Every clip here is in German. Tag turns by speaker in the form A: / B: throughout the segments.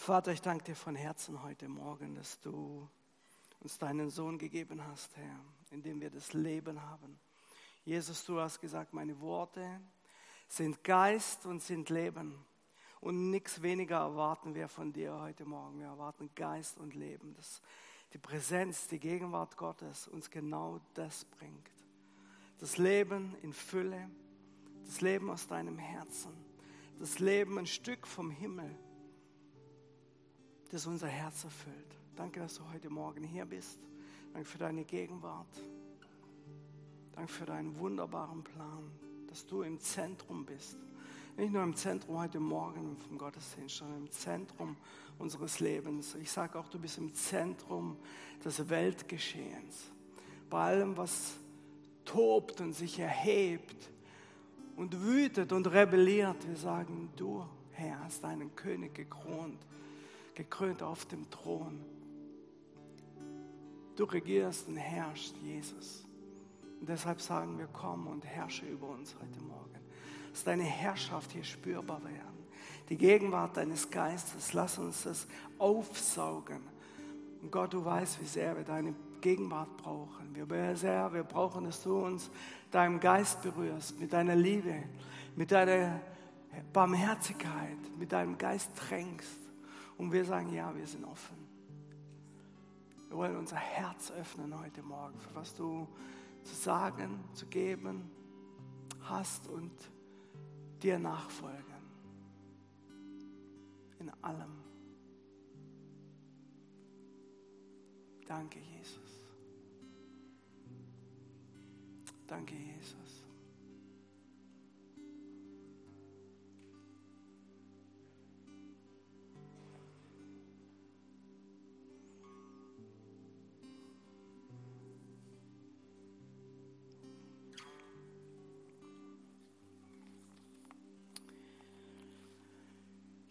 A: Vater, ich danke dir von Herzen heute Morgen, dass du uns deinen Sohn gegeben hast, Herr, in dem wir das Leben haben. Jesus, du hast gesagt, meine Worte sind Geist und sind Leben. Und nichts weniger erwarten wir von dir heute Morgen. Wir erwarten Geist und Leben, dass die Präsenz, die Gegenwart Gottes uns genau das bringt. Das Leben in Fülle, das Leben aus deinem Herzen, das Leben ein Stück vom Himmel, das unser Herz erfüllt. Danke, dass du heute Morgen hier bist. Danke für deine Gegenwart. Danke für deinen wunderbaren Plan, dass du im Zentrum bist. Nicht nur im Zentrum heute Morgen vom Gottesdienst, sondern im Zentrum unseres Lebens. Ich sage auch, du bist im Zentrum des Weltgeschehens. Bei allem, was tobt und sich erhebt und wütet und rebelliert, wir sagen, du, Herr, hast deinen König gekrönt, gekrönt auf dem Thron. Du regierst und herrschst, Jesus. Und deshalb sagen wir, komm und herrsche über uns heute Morgen. Dass deine Herrschaft hier spürbar werden. Die Gegenwart deines Geistes, lass uns das aufsaugen. Und Gott, du weißt, wie sehr wir deine Gegenwart brauchen. Wir sehr, wir brauchen, dass du uns deinem Geist berührst, mit deiner Liebe, mit deiner Barmherzigkeit, mit deinem Geist tränkst. Und wir sagen, ja, wir sind offen. Wir wollen unser Herz öffnen heute Morgen, für was du zu sagen, zu geben hast und dir nachfolgen. In allem. Danke, Jesus. Danke, Jesus.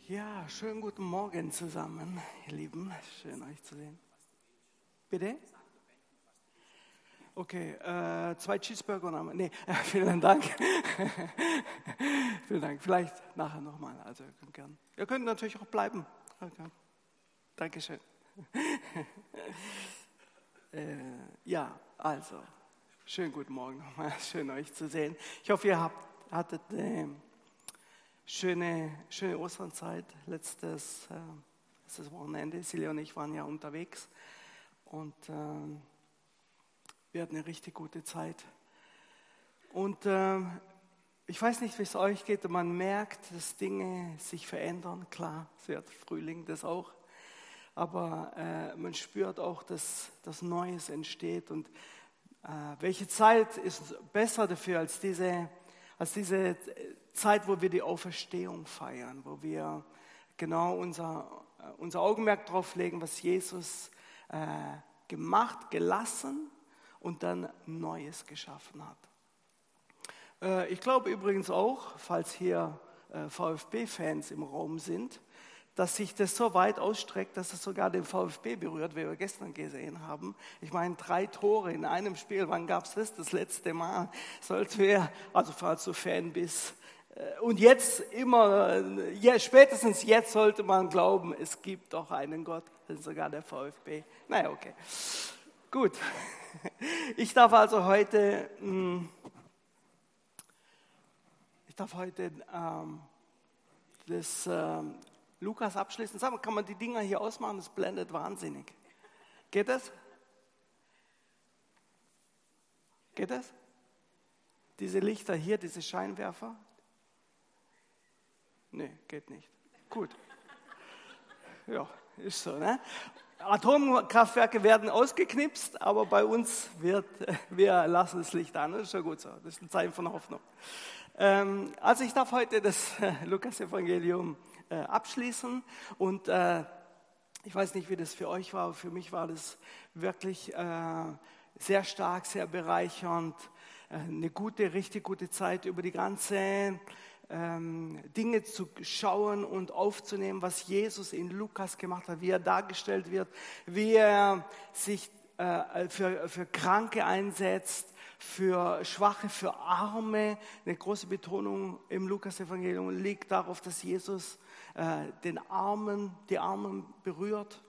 A: Ja, schönen guten Morgen zusammen, ihr Lieben. Schön euch zu sehen. Bitte? Okay, äh, zwei Cheeseburger noch. Nee, äh, vielen Dank. vielen Dank. Vielleicht nachher nochmal. Also, ihr könnt gern. Ihr könnt natürlich auch bleiben. Okay. Dankeschön. äh, ja, also, schönen guten Morgen nochmal. Schön euch zu sehen. Ich hoffe, ihr habt, hattet. Äh, schöne, schöne Osternzeit, letztes, äh, letztes Wochenende. Silja und ich waren ja unterwegs und äh, wir hatten eine richtig gute Zeit. Und äh, ich weiß nicht, wie es euch geht, man merkt, dass Dinge sich verändern. Klar, es wird Frühling, das auch. Aber äh, man spürt auch, dass das Neues entsteht. Und äh, welche Zeit ist besser dafür als diese, als diese Zeit, wo wir die Auferstehung feiern, wo wir genau unser, äh, unser Augenmerk darauf legen, was Jesus äh, gemacht, gelassen und dann Neues geschaffen hat. Äh, ich glaube übrigens auch, falls hier äh, VfB-Fans im Raum sind, dass sich das so weit ausstreckt, dass es sogar den VfB berührt, wie wir gestern gesehen haben. Ich meine, drei Tore in einem Spiel, wann gab es das das letzte Mal? Sollte wir, also falls du Fan bist, äh, und jetzt immer, ja, spätestens jetzt sollte man glauben, es gibt doch einen Gott, sogar der VfB. Naja, okay. Gut. Ich darf also heute, hm, ich darf heute ähm, das ähm, Lukas abschließen. Sag mal, kann man die Dinger hier ausmachen? Das blendet wahnsinnig. Geht das? Geht das? Diese Lichter hier, diese Scheinwerfer? Nee, geht nicht. Gut. Ja, ist so. Ne? Atomkraftwerke werden ausgeknipst, aber bei uns wird, wir lassen das Licht an. Das ist schon gut so. Das ist ein Zeichen von Hoffnung. Ähm, also ich darf heute das Lukas-Evangelium äh, abschließen. Und äh, ich weiß nicht, wie das für euch war, aber für mich war das wirklich äh, sehr stark, sehr bereichernd, äh, eine gute, richtig gute Zeit über die ganze ähm, Dinge zu schauen und aufzunehmen, was Jesus in Lukas gemacht hat, wie er dargestellt wird, wie er sich äh, für, für Kranke einsetzt, für Schwache, für Arme. Eine große Betonung im Lukas-Evangelium liegt darauf, dass Jesus äh, den Armen, die Armen berührt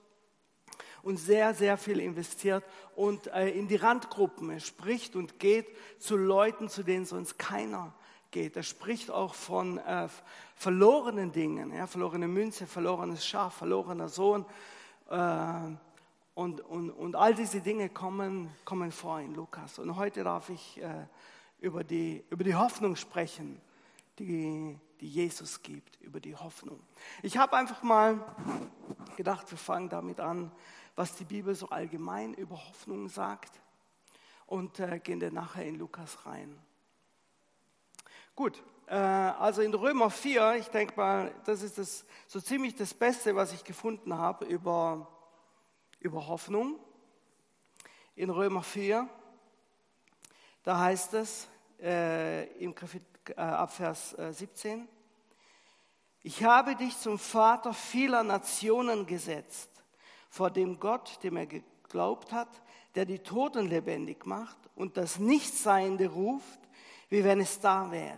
A: und sehr, sehr viel investiert und äh, in die Randgruppen. Spricht und geht zu Leuten, zu denen sonst keiner geht. Er spricht auch von äh, verlorenen Dingen, ja, verlorene Münze, verlorenes Schaf, verlorener Sohn. Äh, und, und, und all diese Dinge kommen, kommen vor in Lukas. Und heute darf ich äh, über, die, über die Hoffnung sprechen, die, die Jesus gibt, über die Hoffnung. Ich habe einfach mal gedacht, wir fangen damit an, was die Bibel so allgemein über Hoffnung sagt und äh, gehen dann nachher in Lukas rein. Gut, äh, also in Römer 4, ich denke mal, das ist das, so ziemlich das Beste, was ich gefunden habe über, über Hoffnung. In Römer 4, da heißt es äh, im äh, Abvers 17, äh, ich habe dich zum Vater vieler Nationen gesetzt vor dem Gott, dem er geglaubt hat, der die Toten lebendig macht und das Nichtseiende ruft, wie wenn es da wäre,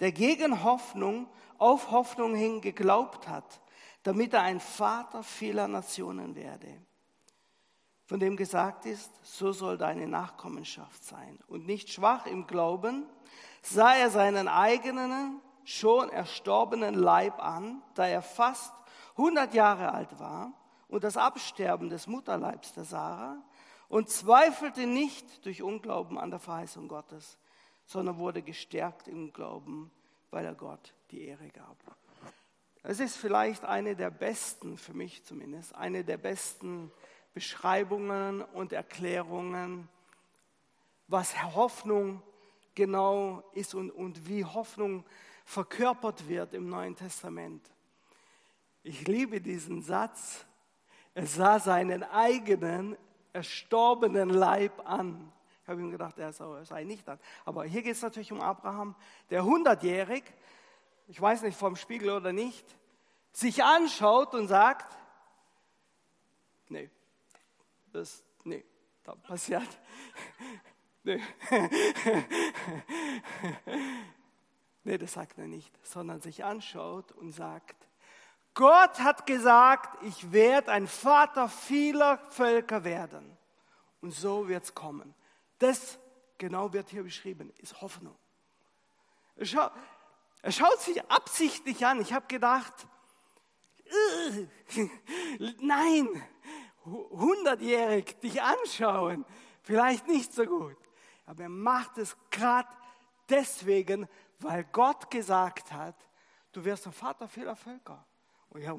A: der gegen Hoffnung auf Hoffnung hin geglaubt hat, damit er ein Vater vieler Nationen werde. Von dem gesagt ist, so soll deine Nachkommenschaft sein. Und nicht schwach im Glauben, sah er seinen eigenen, schon erstorbenen Leib an, da er fast 100 Jahre alt war und das Absterben des Mutterleibs der Sarah und zweifelte nicht durch Unglauben an der Verheißung Gottes, sondern wurde gestärkt im Glauben, weil er Gott die Ehre gab. Es ist vielleicht eine der besten, für mich zumindest, eine der besten Beschreibungen und Erklärungen, was Hoffnung genau ist und, und wie Hoffnung verkörpert wird im Neuen Testament. Ich liebe diesen Satz, er sah seinen eigenen erstorbenen Leib an. Ich habe ihm gedacht, er sei nicht an. Aber hier geht es natürlich um Abraham, der hundertjährig, ich weiß nicht vom Spiegel oder nicht, sich anschaut und sagt, nee, das, nee, da passiert, nee. nee, das sagt er nicht, sondern sich anschaut und sagt, Gott hat gesagt, ich werde ein Vater vieler Völker werden. Und so wird es kommen. Das genau wird hier beschrieben, ist Hoffnung. Schaut, er schaut sich absichtlich an. Ich habe gedacht, nein, hundertjährig dich anschauen, vielleicht nicht so gut. Aber er macht es gerade deswegen, weil Gott gesagt hat, du wirst ein Vater vieler Völker. Und ja,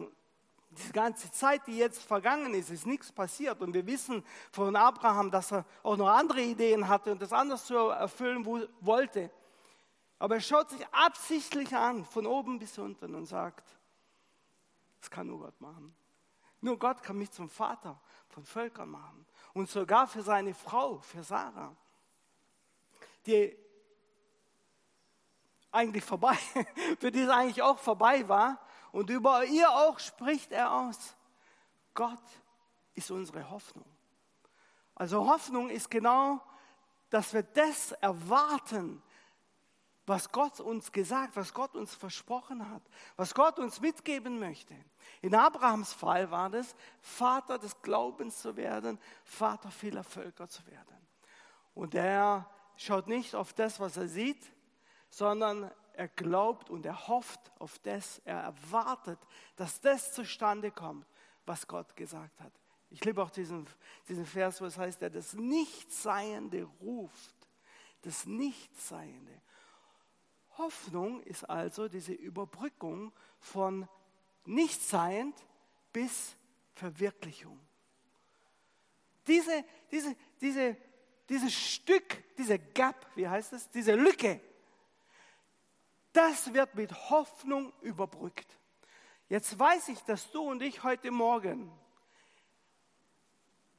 A: die ganze Zeit, die jetzt vergangen ist, ist nichts passiert. Und wir wissen von Abraham, dass er auch noch andere Ideen hatte und das anders zu erfüllen wollte. Aber er schaut sich absichtlich an, von oben bis unten und sagt, das kann nur Gott machen. Nur Gott kann mich zum Vater von Völkern machen. Und sogar für seine Frau, für Sarah, die eigentlich vorbei, für die es eigentlich auch vorbei war, und über ihr auch spricht er aus. Gott ist unsere Hoffnung. Also Hoffnung ist genau, dass wir das erwarten, was Gott uns gesagt, was Gott uns versprochen hat, was Gott uns mitgeben möchte. In Abrahams Fall war das, Vater des Glaubens zu werden, Vater vieler Völker zu werden. Und er schaut nicht auf das, was er sieht, sondern er glaubt und er hofft auf das, er erwartet, dass das zustande kommt, was Gott gesagt hat. Ich liebe auch diesen, diesen Vers, wo es heißt, der das Nichtseiende ruft. Das Nichtseiende. Hoffnung ist also diese Überbrückung von Nichtseiend bis Verwirklichung. Diese, diese, diese, dieses Stück, diese Gap, wie heißt es, diese Lücke, das wird mit Hoffnung überbrückt. Jetzt weiß ich, dass du und ich heute Morgen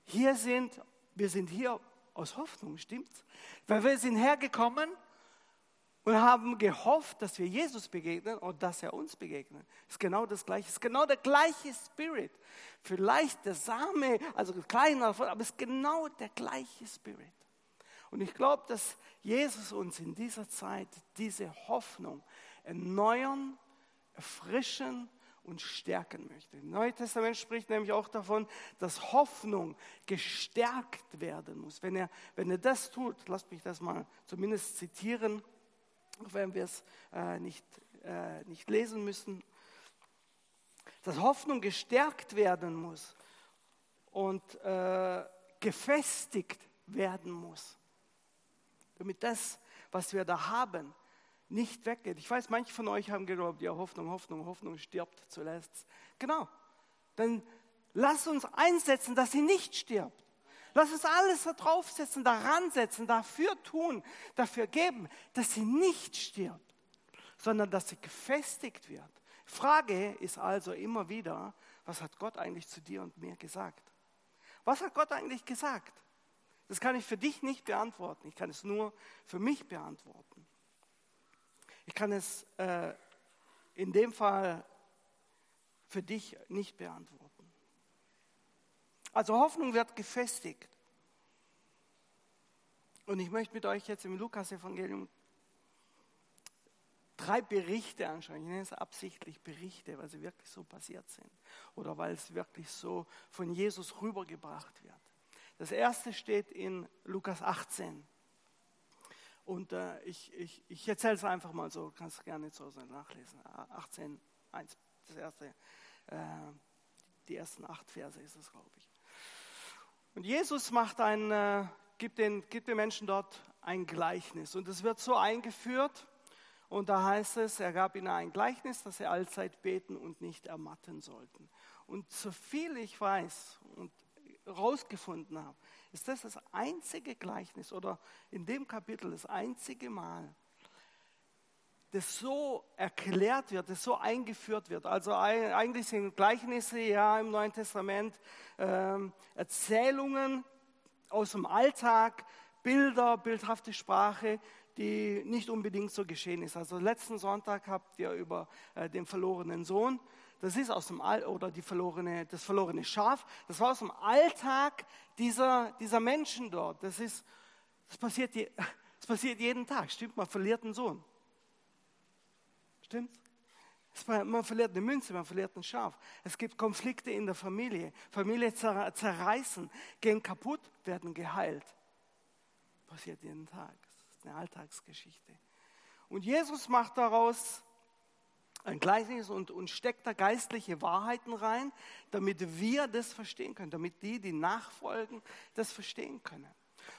A: hier sind. Wir sind hier aus Hoffnung, stimmt's? Weil wir sind hergekommen und haben gehofft, dass wir Jesus begegnen und dass er uns begegnet. Ist genau das Gleiche. Ist genau der gleiche Spirit. Vielleicht der Same, also kleiner, aber es ist genau der gleiche Spirit. Und ich glaube, dass Jesus uns in dieser Zeit diese Hoffnung erneuern, erfrischen und stärken möchte. Das Neue Testament spricht nämlich auch davon, dass Hoffnung gestärkt werden muss. Wenn er, wenn er das tut, lasst mich das mal zumindest zitieren, auch wenn wir es äh, nicht, äh, nicht lesen müssen, dass Hoffnung gestärkt werden muss und äh, gefestigt werden muss, damit das, was wir da haben, nicht weggeht. Ich weiß, manche von euch haben geglaubt, ja, Hoffnung, Hoffnung, Hoffnung stirbt zuletzt. Genau. Dann lass uns einsetzen, dass sie nicht stirbt. Lass uns alles da draufsetzen, daran setzen, dafür tun, dafür geben, dass sie nicht stirbt, sondern dass sie gefestigt wird. Frage ist also immer wieder, was hat Gott eigentlich zu dir und mir gesagt? Was hat Gott eigentlich gesagt? Das kann ich für dich nicht beantworten. Ich kann es nur für mich beantworten. Ich kann es äh, in dem Fall für dich nicht beantworten. Also Hoffnung wird gefestigt. Und ich möchte mit euch jetzt im Lukas-Evangelium drei Berichte anschauen. Ich nenne es absichtlich Berichte, weil sie wirklich so passiert sind oder weil es wirklich so von Jesus rübergebracht wird. Das erste steht in Lukas 18. Und äh, ich, ich, ich erzähle es einfach mal so, kannst du gerne zu Hause nachlesen. 18, 1, das erste, äh, die ersten acht Verse ist es, glaube ich. Und Jesus macht ein, äh, gibt, den, gibt den Menschen dort ein Gleichnis. Und es wird so eingeführt, und da heißt es, er gab ihnen ein Gleichnis, dass sie allzeit beten und nicht ermatten sollten. Und so viel ich weiß und rausgefunden habe, ist das das einzige Gleichnis oder in dem Kapitel das einzige Mal, das so erklärt wird, das so eingeführt wird. Also eigentlich sind Gleichnisse ja im Neuen Testament äh, Erzählungen aus dem Alltag, Bilder, bildhafte Sprache, die nicht unbedingt so geschehen ist. Also letzten Sonntag habt ihr über äh, den verlorenen Sohn, das ist aus dem All oder die verlorene, das verlorene Schaf, das war aus dem Alltag dieser, dieser Menschen dort. Das ist, das passiert, das passiert jeden Tag, stimmt? Man verliert einen Sohn. Stimmt? Man verliert eine Münze, man verliert ein Schaf. Es gibt Konflikte in der Familie. Familie zerreißen, gehen kaputt, werden geheilt. Passiert jeden Tag eine Alltagsgeschichte. Und Jesus macht daraus ein Gleichnis und, und steckt da geistliche Wahrheiten rein, damit wir das verstehen können, damit die, die nachfolgen, das verstehen können.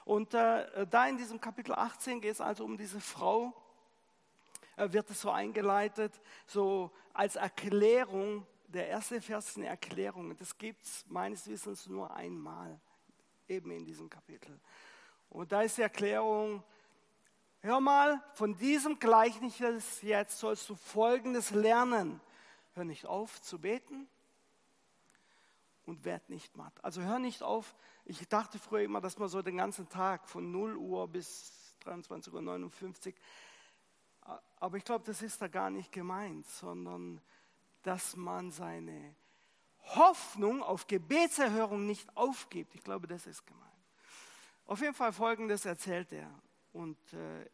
A: Und äh, da in diesem Kapitel 18 geht es also um diese Frau, wird es so eingeleitet, so als Erklärung, der erste Vers ist eine Erklärung, das gibt es meines Wissens nur einmal, eben in diesem Kapitel. Und da ist die Erklärung, Hör mal, von diesem Gleichnis jetzt sollst du Folgendes lernen. Hör nicht auf zu beten und werd nicht matt. Also hör nicht auf. Ich dachte früher immer, dass man so den ganzen Tag von 0 Uhr bis 23.59 Uhr, aber ich glaube, das ist da gar nicht gemeint, sondern dass man seine Hoffnung auf Gebetserhörung nicht aufgibt. Ich glaube, das ist gemeint. Auf jeden Fall Folgendes erzählt er und äh, äh,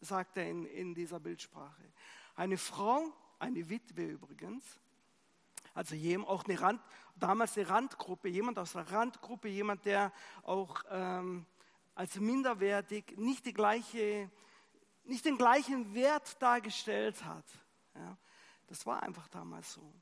A: sagt er in, in dieser Bildsprache. Eine Frau, eine Witwe übrigens, also jemand, auch eine Rand, damals eine Randgruppe, jemand aus der Randgruppe, jemand, der auch ähm, als minderwertig nicht, die gleiche, nicht den gleichen Wert dargestellt hat. Ja, das war einfach damals so.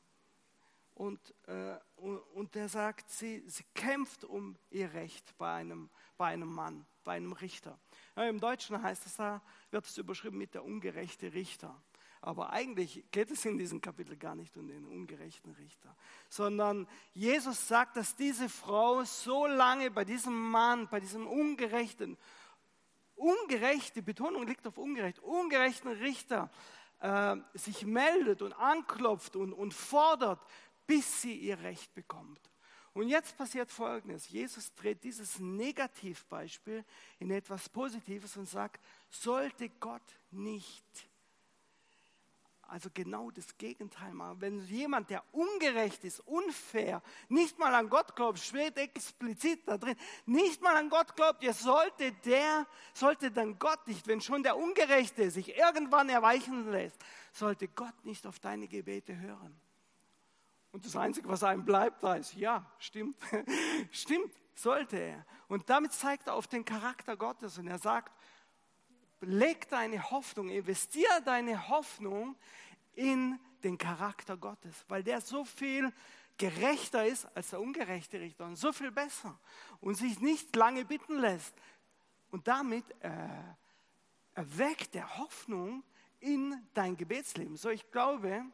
A: Und, äh, und, und, der sagt, sie, sie kämpft um ihr Recht bei einem, bei einem Mann, bei einem Richter. Ja, Im Deutschen heißt es da, wird es überschrieben mit der ungerechte Richter. Aber eigentlich geht es in diesem Kapitel gar nicht um den ungerechten Richter, sondern Jesus sagt, dass diese Frau so lange bei diesem Mann, bei diesem ungerechten, ungerechte, Betonung liegt auf ungerecht, ungerechten Richter, äh, sich meldet und anklopft und, und fordert, bis sie ihr Recht bekommt. Und jetzt passiert Folgendes. Jesus dreht dieses Negativbeispiel in etwas Positives und sagt, sollte Gott nicht also genau das Gegenteil machen. Wenn jemand, der ungerecht ist, unfair, nicht mal an Gott glaubt, steht explizit da drin, nicht mal an Gott glaubt, ihr sollte der, sollte dann Gott nicht, wenn schon der Ungerechte sich irgendwann erweichen lässt, sollte Gott nicht auf deine Gebete hören. Und das Einzige, was einem bleibt, da ist, ja, stimmt, stimmt, sollte er. Und damit zeigt er auf den Charakter Gottes und er sagt, leg deine Hoffnung, investier deine Hoffnung in den Charakter Gottes, weil der so viel gerechter ist als der ungerechte Richter und so viel besser und sich nicht lange bitten lässt. Und damit äh, erweckt der Hoffnung in dein Gebetsleben. So, ich glaube,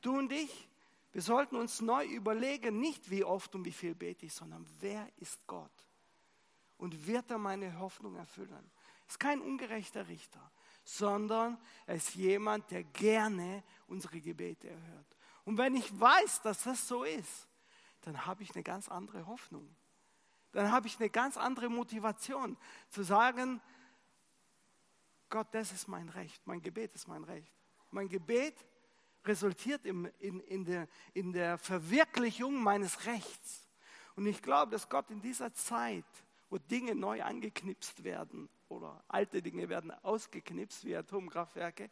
A: du und ich, wir sollten uns neu überlegen, nicht wie oft und wie viel bete ich, sondern wer ist Gott? Und wird er meine Hoffnung erfüllen? Ist kein ungerechter Richter, sondern er ist jemand, der gerne unsere Gebete erhört. Und wenn ich weiß, dass das so ist, dann habe ich eine ganz andere Hoffnung. Dann habe ich eine ganz andere Motivation zu sagen, Gott, das ist mein Recht, mein Gebet ist mein Recht. Mein Gebet resultiert in, in, in, der, in der Verwirklichung meines Rechts. Und ich glaube, dass Gott in dieser Zeit, wo Dinge neu angeknipst werden, oder alte Dinge werden ausgeknipst wie Atomkraftwerke,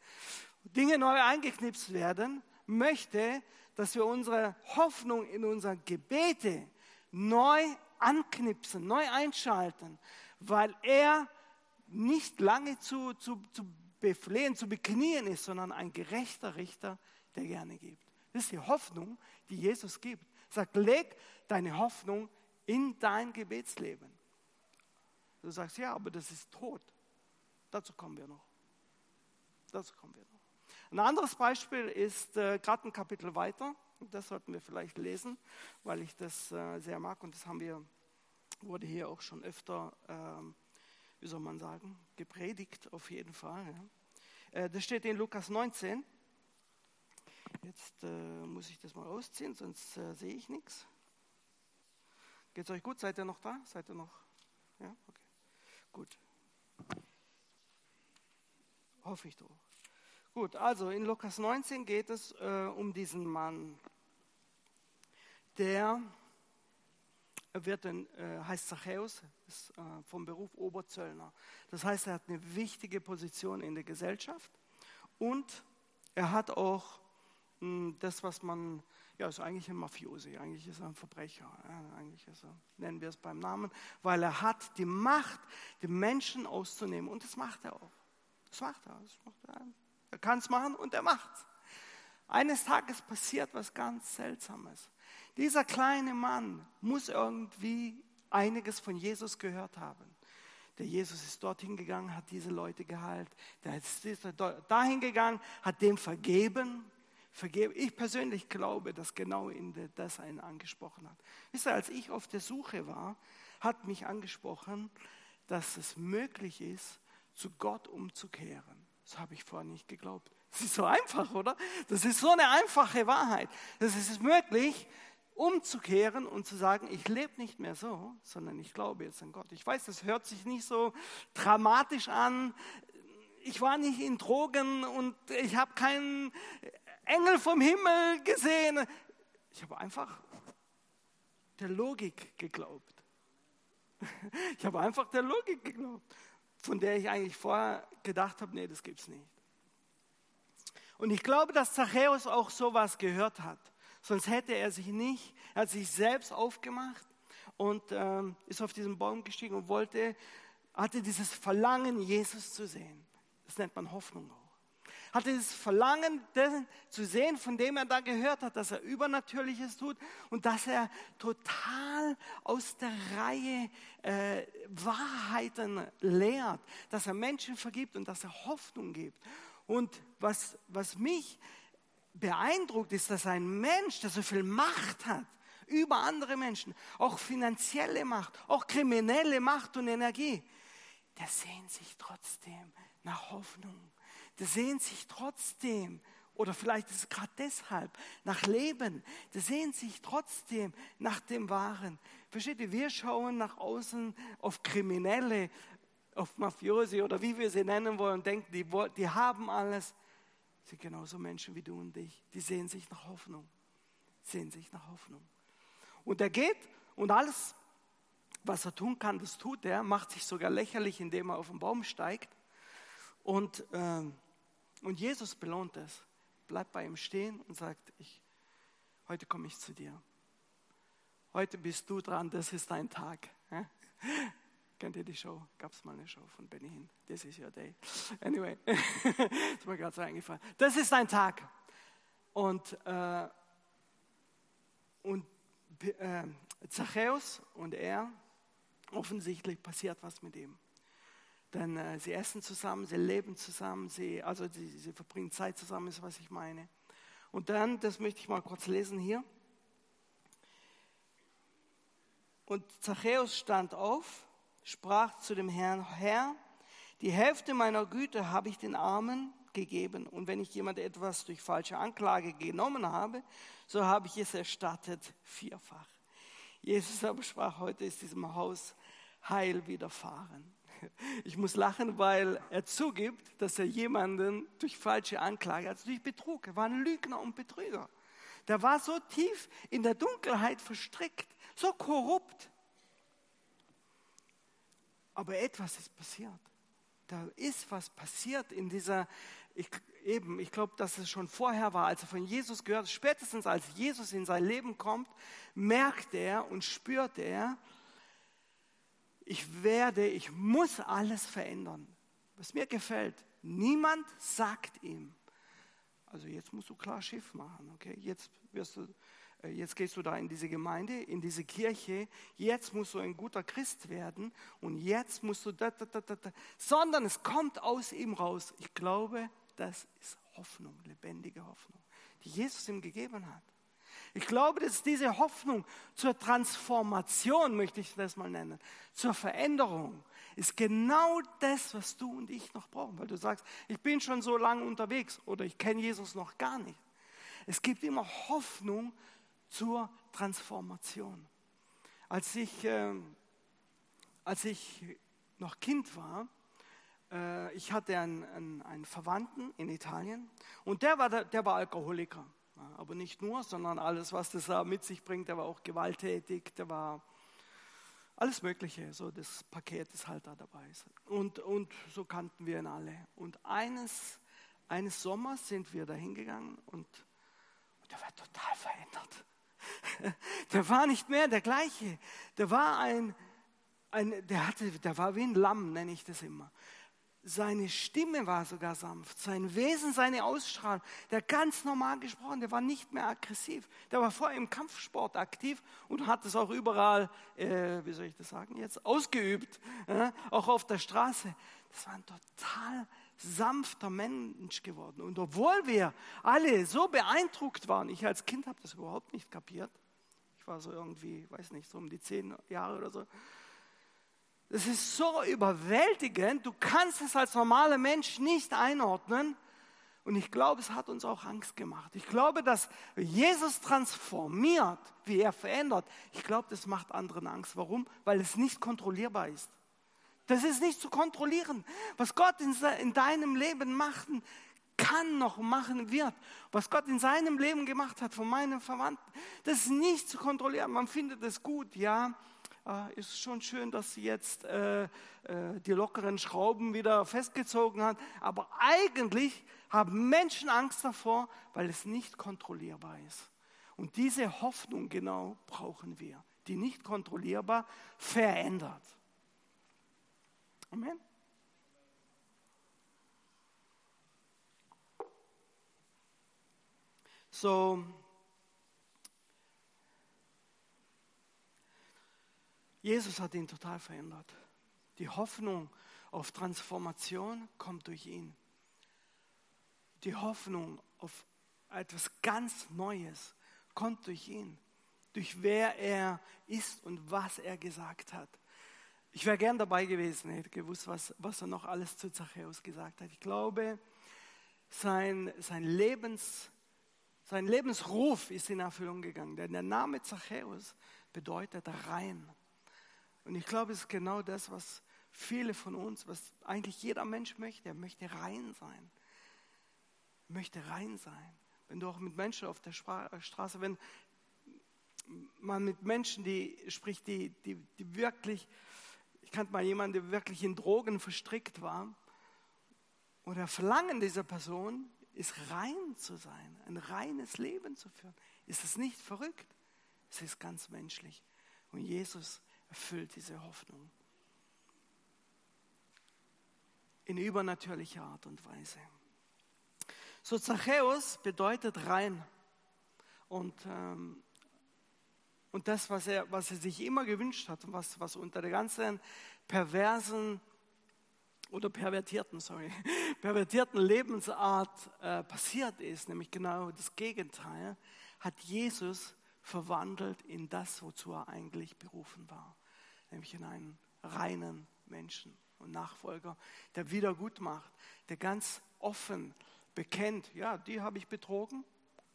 A: Dinge neu eingeknipst werden, möchte, dass wir unsere Hoffnung in unsere Gebete neu anknipsen, neu einschalten, weil er nicht lange zu, zu, zu beflehen, zu beknien ist, sondern ein gerechter Richter, der gerne gibt. Das ist die Hoffnung, die Jesus gibt. Er sagt, leg deine Hoffnung in dein Gebetsleben. Du sagst, ja, aber das ist tot. Dazu kommen wir noch. Dazu kommen wir noch. Ein anderes Beispiel ist äh, gerade ein Kapitel weiter. Das sollten wir vielleicht lesen, weil ich das äh, sehr mag und das haben wir, wurde hier auch schon öfter, äh, wie soll man sagen, gepredigt auf jeden Fall. Ja. Äh, das steht in Lukas 19. Jetzt äh, muss ich das mal ausziehen, sonst äh, sehe ich nichts. Geht es euch gut? Seid ihr noch da? Seid ihr noch? Ja, okay. Gut. Hoffe ich doch. Gut, also in Lukas 19 geht es äh, um diesen Mann, der wird ein, äh, heißt Zachäus, ist äh, vom Beruf Oberzöllner. Das heißt, er hat eine wichtige Position in der Gesellschaft und er hat auch mh, hm, das, was man ja, ist eigentlich ein Mafiosi, eigentlich ist er ein Verbrecher, eigentlich ist er, nennen wir es beim Namen, weil er hat die Macht, die Menschen auszunehmen und das macht er auch. Das macht er. Das macht er. er kann es machen und er macht es. Eines Tages passiert was ganz Seltsames. Dieser kleine Mann muss irgendwie einiges von Jesus gehört haben. Der Jesus ist dorthin gegangen, hat diese Leute geheilt. Der ist dahin gegangen, hat dem vergeben vergeben. Ich persönlich glaube, dass genau das einen angesprochen hat. Wisst ihr, als ich auf der Suche war, hat mich angesprochen, dass es möglich ist, zu Gott umzukehren. Das habe ich vorher nicht geglaubt. Das ist so einfach, oder? Das ist so eine einfache Wahrheit. Das ist möglich, umzukehren und zu sagen, ich lebe nicht mehr so, sondern ich glaube jetzt an Gott. Ich weiß, das hört sich nicht so dramatisch an. Ich war nicht in Drogen und ich habe keinen Engel vom Himmel gesehen. Ich habe einfach der Logik geglaubt. Ich habe einfach der Logik geglaubt, von der ich eigentlich vorher gedacht habe, nee, das gibt's nicht. Und ich glaube, dass Zachäus auch sowas gehört hat. Sonst hätte er sich nicht, er hat sich selbst aufgemacht und ähm, ist auf diesen Baum gestiegen und wollte, hatte dieses Verlangen, Jesus zu sehen. Das nennt man Hoffnung auch hatte das Verlangen dessen zu sehen, von dem er da gehört hat, dass er Übernatürliches tut und dass er total aus der Reihe äh, Wahrheiten lehrt, dass er Menschen vergibt und dass er Hoffnung gibt. Und was, was mich beeindruckt, ist, dass ein Mensch, der so viel Macht hat, über andere Menschen, auch finanzielle Macht, auch kriminelle Macht und Energie, der sehnt sich trotzdem nach Hoffnung der sehnt sich trotzdem, oder vielleicht ist es gerade deshalb, nach Leben. Der sehnt sich trotzdem nach dem Wahren. Versteht ihr, wir schauen nach außen auf Kriminelle, auf Mafiosi oder wie wir sie nennen wollen und denken, die, die haben alles. sind genauso Menschen wie du und ich. Die sehen sich nach Hoffnung. Sehen sich nach Hoffnung. Und er geht und alles, was er tun kann, das tut er, macht sich sogar lächerlich, indem er auf den Baum steigt. Und, äh, und Jesus belohnt es, bleibt bei ihm stehen und sagt, ich, heute komme ich zu dir. Heute bist du dran, das ist dein Tag. Kennt ihr die Show? Gab es mal eine Show von Benny Hinn? This is your day. Anyway, ist mir gerade so eingefallen. Das ist dein Tag. Und, äh, und äh, Zachäus und er, offensichtlich passiert was mit ihm. Denn äh, sie essen zusammen, sie leben zusammen, sie, also sie, sie verbringen Zeit zusammen, ist was ich meine. Und dann, das möchte ich mal kurz lesen hier. Und Zachäus stand auf, sprach zu dem Herrn, Herr, die Hälfte meiner Güter habe ich den Armen gegeben. Und wenn ich jemand etwas durch falsche Anklage genommen habe, so habe ich es erstattet vierfach. Jesus aber sprach, heute ist diesem Haus Heil widerfahren. Ich muss lachen, weil er zugibt, dass er jemanden durch falsche Anklage, also durch Betrug, er war ein Lügner und Betrüger. Der war so tief in der Dunkelheit verstrickt, so korrupt. Aber etwas ist passiert. Da ist was passiert in dieser, ich, eben, ich glaube, dass es schon vorher war, als er von Jesus gehört, spätestens als Jesus in sein Leben kommt, merkt er und spürt er, ich werde, ich muss alles verändern. Was mir gefällt, niemand sagt ihm, also jetzt musst du klar Schiff machen, okay? Jetzt wirst du, äh, jetzt gehst du da in diese Gemeinde, in diese Kirche, jetzt musst du ein guter Christ werden und jetzt musst du da, da, da, da, da. sondern es kommt aus ihm raus. Ich glaube, das ist Hoffnung, lebendige Hoffnung, die Jesus ihm gegeben hat. Ich glaube, dass diese Hoffnung zur Transformation, möchte ich das mal nennen, zur Veränderung, ist genau das, was du und ich noch brauchen. Weil du sagst, ich bin schon so lange unterwegs oder ich kenne Jesus noch gar nicht. Es gibt immer Hoffnung zur Transformation. Als ich, äh, als ich noch Kind war, äh, ich hatte einen, einen, einen, Verwandten in Italien und der war, der war Alkoholiker. Aber nicht nur, sondern alles, was das mit sich bringt. Der war auch gewalttätig, der war alles Mögliche. So das Paket ist halt da dabei. Und, und so kannten wir ihn alle. Und eines, eines Sommers sind wir da hingegangen und, und der war total verändert. Der war nicht mehr der gleiche. Der war ein, ein der, hatte, der war wie ein Lamm, nenne ich das immer. Seine Stimme war sogar sanft, sein Wesen, seine Ausstrahlung. Der ganz normal gesprochen, der war nicht mehr aggressiv. Der war vorher im Kampfsport aktiv und hat es auch überall, äh, wie soll ich das sagen jetzt, ausgeübt, äh, auch auf der Straße. Das war ein total sanfter Mensch geworden. Und obwohl wir alle so beeindruckt waren, ich als Kind habe das überhaupt nicht kapiert. Ich war so irgendwie, weiß nicht, so um die zehn Jahre oder so es ist so überwältigend, du kannst es als normaler Mensch nicht einordnen. Und ich glaube, es hat uns auch Angst gemacht. Ich glaube, dass Jesus transformiert, wie er verändert, ich glaube, das macht anderen Angst. Warum? Weil es nicht kontrollierbar ist. Das ist nicht zu kontrollieren. Was Gott in, in deinem Leben machen kann, noch machen wird, was Gott in seinem Leben gemacht hat von meinen Verwandten, das ist nicht zu kontrollieren. Man findet es gut, ja, äh, ist schon schön, dass sie jetzt äh, äh, die lockeren Schrauben wieder festgezogen hat. Aber eigentlich haben Menschen Angst davor, weil es nicht kontrollierbar ist. Und diese Hoffnung genau brauchen wir, die nicht kontrollierbar verändert. Amen. So, Jesus hat ihn total verändert. Die Hoffnung auf Transformation kommt durch ihn. Die Hoffnung auf etwas ganz Neues kommt durch ihn, durch wer er ist und was er gesagt hat. Ich wäre gern dabei gewesen, hätte gewusst, was, was er noch alles zu Zachäus gesagt hat. Ich glaube, sein, sein, Lebens, sein Lebensruf ist in Erfüllung gegangen, denn der Name Zachäus bedeutet rein. Und ich glaube, es ist genau das, was viele von uns, was eigentlich jeder Mensch möchte. Er möchte rein sein. möchte rein sein. Wenn du auch mit Menschen auf der äh, Straße, wenn man mit Menschen, die spricht, die, die, die wirklich, ich kannte mal jemanden, der wirklich in Drogen verstrickt war, und der Verlangen dieser Person ist rein zu sein, ein reines Leben zu führen. Ist es nicht verrückt? Es ist ganz menschlich. Und Jesus erfüllt diese Hoffnung. In übernatürlicher Art und Weise. So Zachäus bedeutet rein. Und, ähm, und das, was er, was er sich immer gewünscht hat was, was unter der ganzen perversen oder pervertierten, sorry, pervertierten Lebensart äh, passiert ist, nämlich genau das Gegenteil, hat Jesus verwandelt in das, wozu er eigentlich berufen war, nämlich in einen reinen Menschen und Nachfolger, der wieder gut macht, der ganz offen bekennt, ja, die habe ich betrogen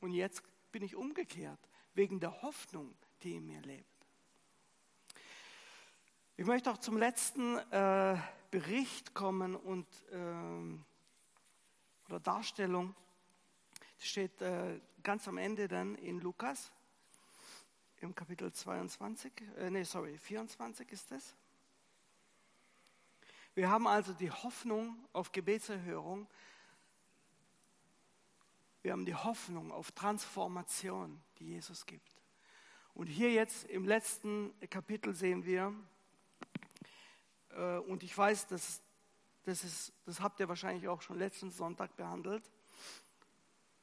A: und jetzt bin ich umgekehrt, wegen der Hoffnung, die in mir lebt. Ich möchte auch zum letzten äh, Bericht kommen und äh, oder Darstellung. Das steht äh, ganz am Ende dann in Lukas im Kapitel 22, äh, nee, sorry, 24 ist das. Wir haben also die Hoffnung auf Gebetserhörung. Wir haben die Hoffnung auf Transformation, die Jesus gibt. Und hier jetzt im letzten Kapitel sehen wir, äh, und ich weiß, dass, das, ist, das habt ihr wahrscheinlich auch schon letzten Sonntag behandelt,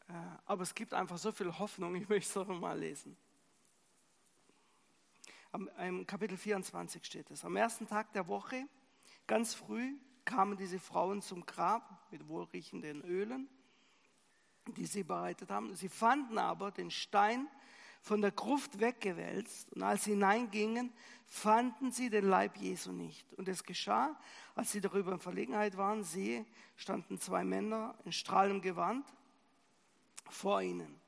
A: äh, aber es gibt einfach so viel Hoffnung, ich möchte es noch mal lesen. Im Kapitel 24 steht es. Am ersten Tag der Woche, ganz früh, kamen diese Frauen zum Grab mit wohlriechenden Ölen, die sie bereitet haben. Sie fanden aber den Stein von der Gruft weggewälzt und als sie hineingingen, fanden sie den Leib Jesu nicht. Und es geschah, als sie darüber in Verlegenheit waren, siehe, standen zwei Männer in strahlendem Gewand vor ihnen.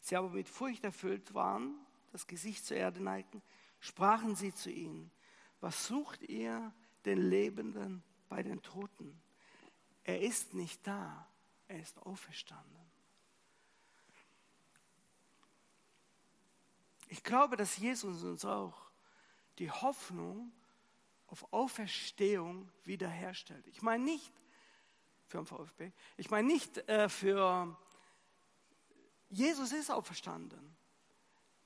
A: Sie aber mit Furcht erfüllt waren, das Gesicht zur Erde neigten, sprachen sie zu ihnen, was sucht ihr den Lebenden bei den Toten? Er ist nicht da, er ist auferstanden. Ich glaube, dass Jesus uns auch die Hoffnung auf Auferstehung wiederherstellt. Ich meine nicht für den VfB, ich meine nicht äh, für Jesus ist auferstanden.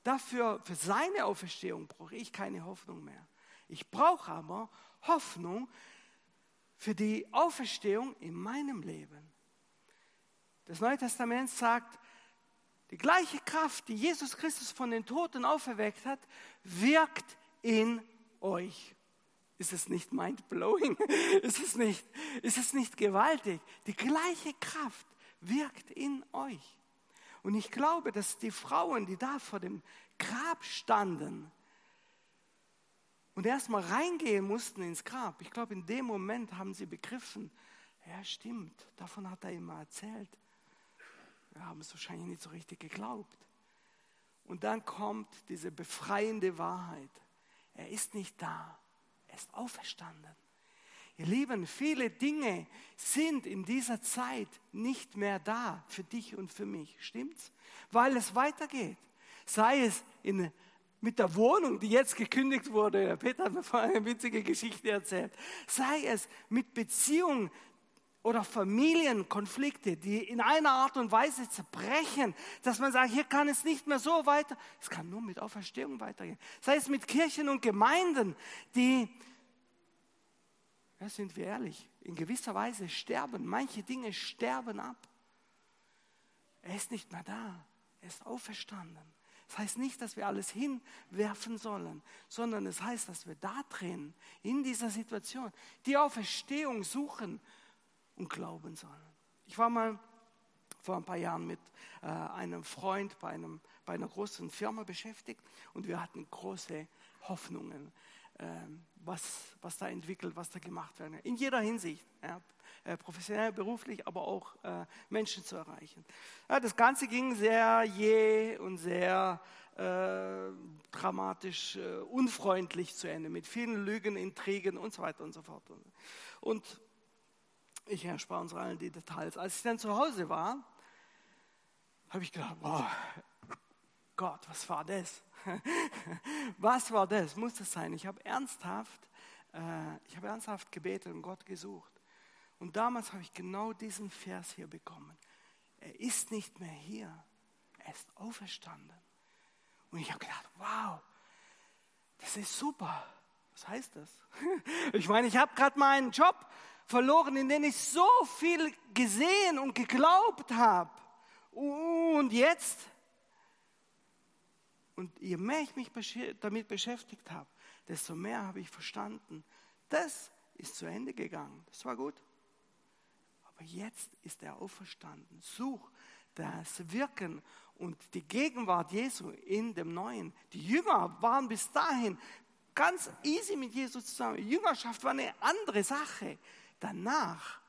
A: Dafür, für seine Auferstehung brauche ich keine Hoffnung mehr. Ich brauche aber Hoffnung für die Auferstehung in meinem Leben. Das Neue Testament sagt, die gleiche Kraft, die Jesus Christus von den Toten auferweckt hat, wirkt in euch. Ist es nicht mind-blowing? Ist es nicht, ist es nicht gewaltig? Die gleiche Kraft wirkt in euch. Und ich glaube, dass die Frauen, die da vor dem Grab standen und erstmal reingehen mussten ins Grab, ich glaube, in dem Moment haben sie begriffen, ja stimmt, davon hat er immer erzählt. Wir haben es wahrscheinlich nicht so richtig geglaubt. Und dann kommt diese befreiende Wahrheit. Er ist nicht da, er ist auferstanden. Ihr Lieben, viele Dinge sind in dieser Zeit nicht mehr da für dich und für mich. Stimmt's? Weil es weitergeht. Sei es in, mit der Wohnung, die jetzt gekündigt wurde. Peter hat mir vorhin eine witzige Geschichte erzählt. Sei es mit Beziehungen oder Familienkonflikte, die in einer Art und Weise zerbrechen, dass man sagt, hier kann es nicht mehr so weiter. Es kann nur mit Auferstehung weitergehen. Sei es mit Kirchen und Gemeinden, die ja, sind wir ehrlich, in gewisser Weise sterben. Manche Dinge sterben ab. Er ist nicht mehr da. Er ist auferstanden. Das heißt nicht, dass wir alles hinwerfen sollen, sondern es heißt, dass wir da drin, in dieser Situation, die Auferstehung suchen und glauben sollen. Ich war mal vor ein paar Jahren mit äh, einem Freund bei, einem, bei einer großen Firma beschäftigt und wir hatten große Hoffnungen. Ähm, was, was da entwickelt, was da gemacht wird. In jeder Hinsicht, ja, äh, professionell, beruflich, aber auch äh, Menschen zu erreichen. Ja, das Ganze ging sehr jäh und sehr äh, dramatisch, äh, unfreundlich zu Ende, mit vielen Lügen, Intrigen und so weiter und so fort. Und ich erspare uns allen die Details. Als ich dann zu Hause war, habe ich gedacht, wow, Gott, was war das? was war das? Muss das sein? Ich habe ernsthaft, äh, ich habe ernsthaft gebetet und Gott gesucht. Und damals habe ich genau diesen Vers hier bekommen. Er ist nicht mehr hier. Er ist auferstanden. Und ich habe gedacht, wow, das ist super. Was heißt das? Ich meine, ich habe gerade meinen Job verloren, in dem ich so viel gesehen und geglaubt habe. Und jetzt, und je mehr ich mich damit beschäftigt habe, desto mehr habe ich verstanden, das ist zu Ende gegangen. Das war gut. Aber jetzt ist er auferstanden. Such das Wirken und die Gegenwart Jesu in dem Neuen. Die Jünger waren bis dahin ganz easy mit Jesus zusammen. Jüngerschaft war eine andere Sache. Danach,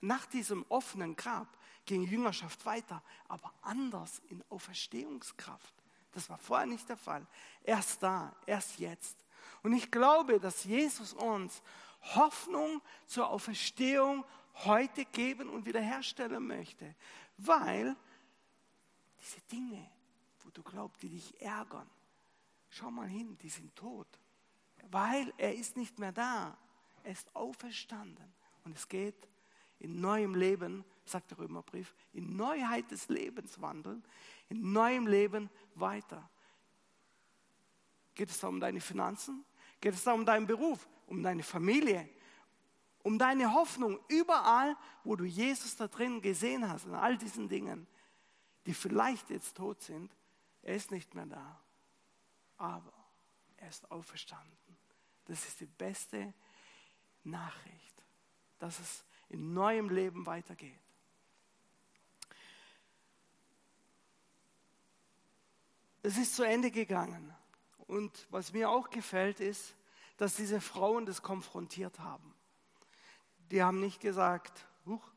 A: nach diesem offenen Grab, ging Jüngerschaft weiter, aber anders in Auferstehungskraft. Das war vorher nicht der Fall. Erst da, erst jetzt. Und ich glaube, dass Jesus uns Hoffnung zur Auferstehung heute geben und wiederherstellen möchte, weil diese Dinge, wo du glaubst, die dich ärgern, schau mal hin, die sind tot. Weil er ist nicht mehr da. Er ist auferstanden. Und es geht in neuem Leben, sagt der Römerbrief, in Neuheit des Lebens wandeln, in neuem Leben weiter. Geht es da um deine Finanzen? Geht es da um deinen Beruf, um deine Familie, um deine Hoffnung überall, wo du Jesus da drin gesehen hast, in all diesen Dingen? die vielleicht jetzt tot sind, er ist nicht mehr da. Aber er ist auferstanden. Das ist die beste Nachricht, dass es in neuem Leben weitergeht. Es ist zu Ende gegangen. Und was mir auch gefällt, ist, dass diese Frauen das konfrontiert haben. Die haben nicht gesagt, huch,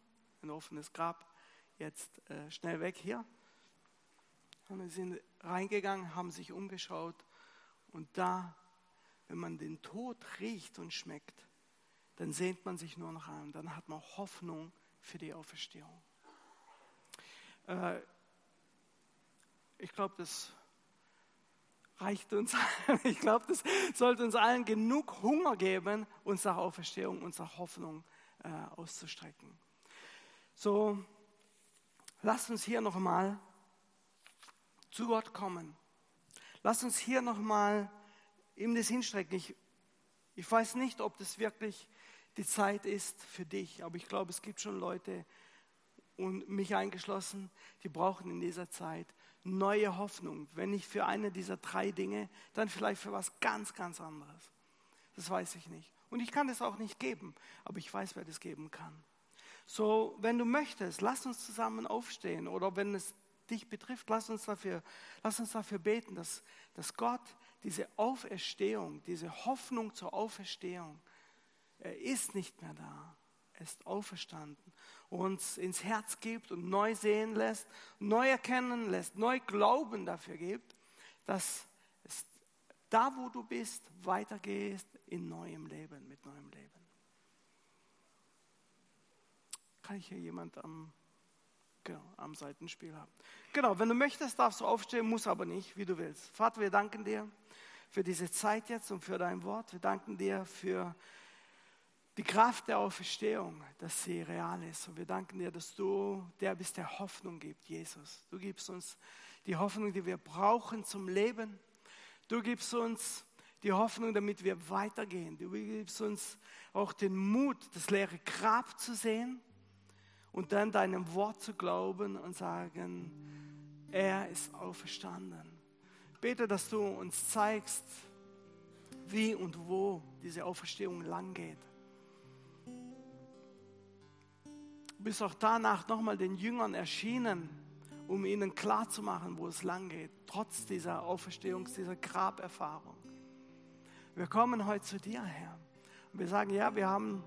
A: ein offenes Grab, jetzt äh, schnell weg hier. Sie sind reingegangen, haben sich umgeschaut und da, wenn man den Tod riecht und schmeckt, dann sehnt man sich nur noch an. Dann hat man Hoffnung für die Auferstehung. Äh, ich glaube, das reicht uns. Ich glaube, das sollte uns allen genug Hunger geben, unsere Auferstehung, unsere Hoffnung äh, auszustrecken. So, lasst uns hier nochmal zu Gott kommen. Lass uns hier nochmal ihm das hinstrecken. Ich, ich weiß nicht, ob das wirklich die Zeit ist für dich, aber ich glaube, es gibt schon Leute und mich eingeschlossen, die brauchen in dieser Zeit neue Hoffnung. Wenn nicht für eine dieser drei Dinge, dann vielleicht für was ganz, ganz anderes. Das weiß ich nicht. Und ich kann das auch nicht geben, aber ich weiß, wer das geben kann. So, wenn du möchtest, lass uns zusammen aufstehen. Oder wenn es dich betrifft, lass uns dafür, lass uns dafür beten, dass, dass Gott diese Auferstehung, diese Hoffnung zur Auferstehung, er ist nicht mehr da, ist auferstanden, uns ins Herz gibt und neu sehen lässt, neu erkennen lässt, neu Glauben dafür gibt, dass es da, wo du bist, weitergehst in neuem Leben, mit neuem Leben. Kann ich hier jemand am Genau, am Seitenspiel haben. Genau, wenn du möchtest, darfst du aufstehen, muss aber nicht, wie du willst. Vater, wir danken dir für diese Zeit jetzt und für dein Wort. Wir danken dir für die Kraft der Auferstehung, dass sie real ist. Und wir danken dir, dass du der bist, der Hoffnung gibt, Jesus. Du gibst uns die Hoffnung, die wir brauchen zum Leben. Du gibst uns die Hoffnung, damit wir weitergehen. Du gibst uns auch den Mut, das leere Grab zu sehen und dann deinem Wort zu glauben und sagen, er ist auferstanden. Bete, dass du uns zeigst, wie und wo diese Auferstehung lang bist auch danach nochmal den Jüngern erschienen, um ihnen klarzumachen, wo es lang geht, trotz dieser Auferstehungs-, dieser Graberfahrung. Wir kommen heute zu dir, Herr. Und wir sagen, ja, wir haben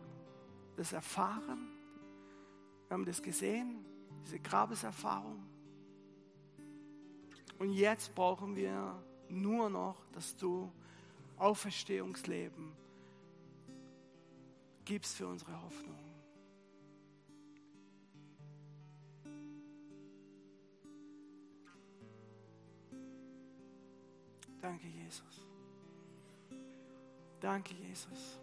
A: das erfahren, wir haben das gesehen, diese Grabeserfahrung. Und jetzt brauchen wir nur noch, dass du Auferstehungsleben gibst für unsere Hoffnung. Danke, Jesus. Danke, Jesus.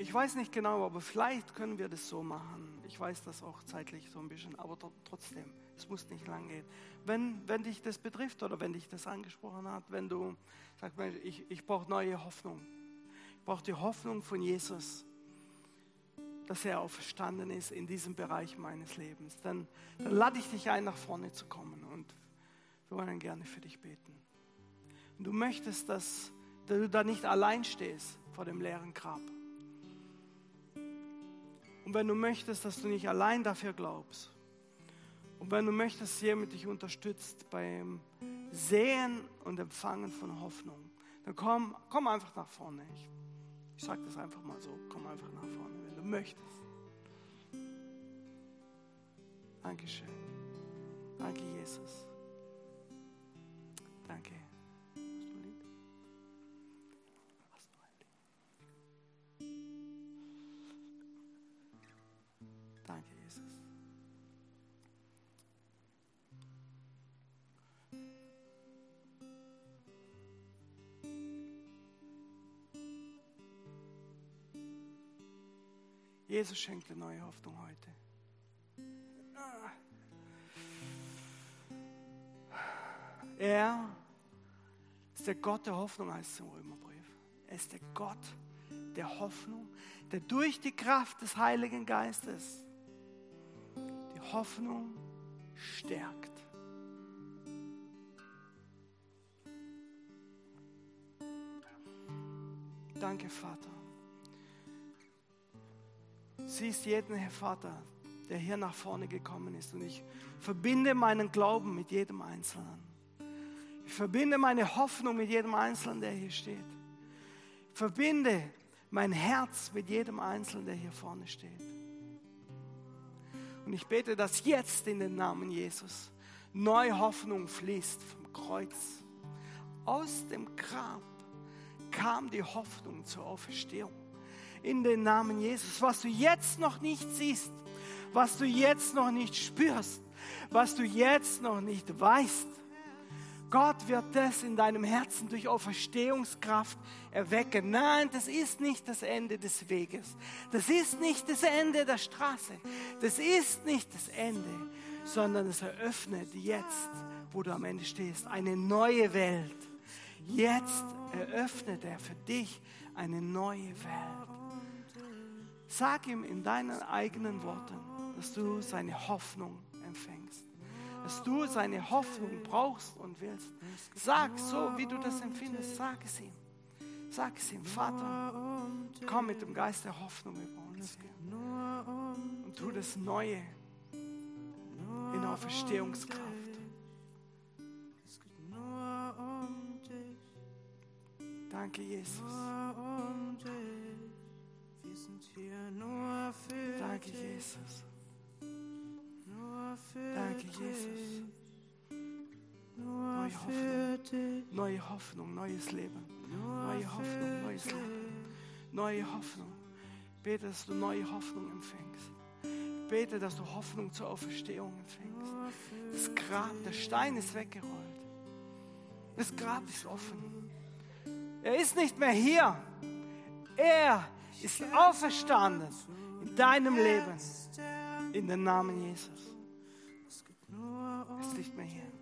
A: Ich weiß nicht genau, aber vielleicht können wir das so machen. Ich weiß das auch zeitlich so ein bisschen, aber trotzdem, es muss nicht lang gehen. Wenn, wenn dich das betrifft oder wenn dich das angesprochen hat, wenn du sagst, ich, ich brauche neue Hoffnung. Ich brauche die Hoffnung von Jesus, dass er auferstanden ist in diesem Bereich meines Lebens. Dann, dann lade ich dich ein, nach vorne zu kommen und wir wollen gerne für dich beten. Und du möchtest, dass, dass du da nicht allein stehst vor dem leeren Grab und wenn du möchtest, dass du nicht allein dafür glaubst, und wenn du möchtest, dass jemand dich unterstützt beim Sehen und Empfangen von Hoffnung, dann komm, komm einfach nach vorne. Ich, ich sage das einfach mal so, komm einfach nach vorne, du möchtest. Dankeschön. Danke, Jesus. Danke. Jesus schenkt dir neue Hoffnung heute. Er ist der Gott der Hoffnung, heißt es im Römerbrief. Er ist der Gott der Hoffnung, der durch die Kraft des Heiligen Geistes die Hoffnung stärkt. Danke, Vater siehst jeden, Vater, der hier nach vorne gekommen ist. Und ich verbinde meinen Glauben mit jedem Einzelnen. Ich verbinde meine Hoffnung mit jedem Einzelnen, der hier steht. Ich verbinde mein Herz mit jedem Einzelnen, der hier vorne steht. Und ich bete, dass jetzt in den Namen Jesus neue Hoffnung fließt vom Kreuz. Aus dem Grab kam die Hoffnung zur Auferstehung in den Namen Jesus. Was du jetzt noch nicht siehst, was du jetzt noch nicht spürst, was du jetzt noch nicht weißt. Gott wird das in deinem Herzen durch Auferstehungskraft erwecken. Nein, das ist nicht das Ende des Weges. Das ist nicht das Ende der Straße. Das ist nicht das Ende, sondern es eröffnet jetzt, wo du am Ende stehst, eine neue Welt. Jetzt eröffnet er für dich eine neue Welt. Sag ihm in deinen eigenen Worten, dass du seine Hoffnung empfängst. Dass du seine Hoffnung brauchst und willst. Sag so, wie du das empfindest, sag es ihm. Sag es ihm, Vater, komm mit dem Geist der Hoffnung über uns und tu das Neue in Auferstehungskraft. Danke, Jesus. Danke, Jesus. Danke, Jesus. Neue Hoffnung, neue Hoffnung, neues Leben. Neue Hoffnung, neues Leben. Neue Hoffnung. Bete, dass du neue Hoffnung empfängst. Bete, dass du Hoffnung zur Auferstehung empfängst. Das Grab, der Stein ist weggerollt. Das Grab ist offen. Er ist nicht mehr hier. Er ist auferstanden in deinem Leben. In den Namen Jesus. Ist nicht mehr hier.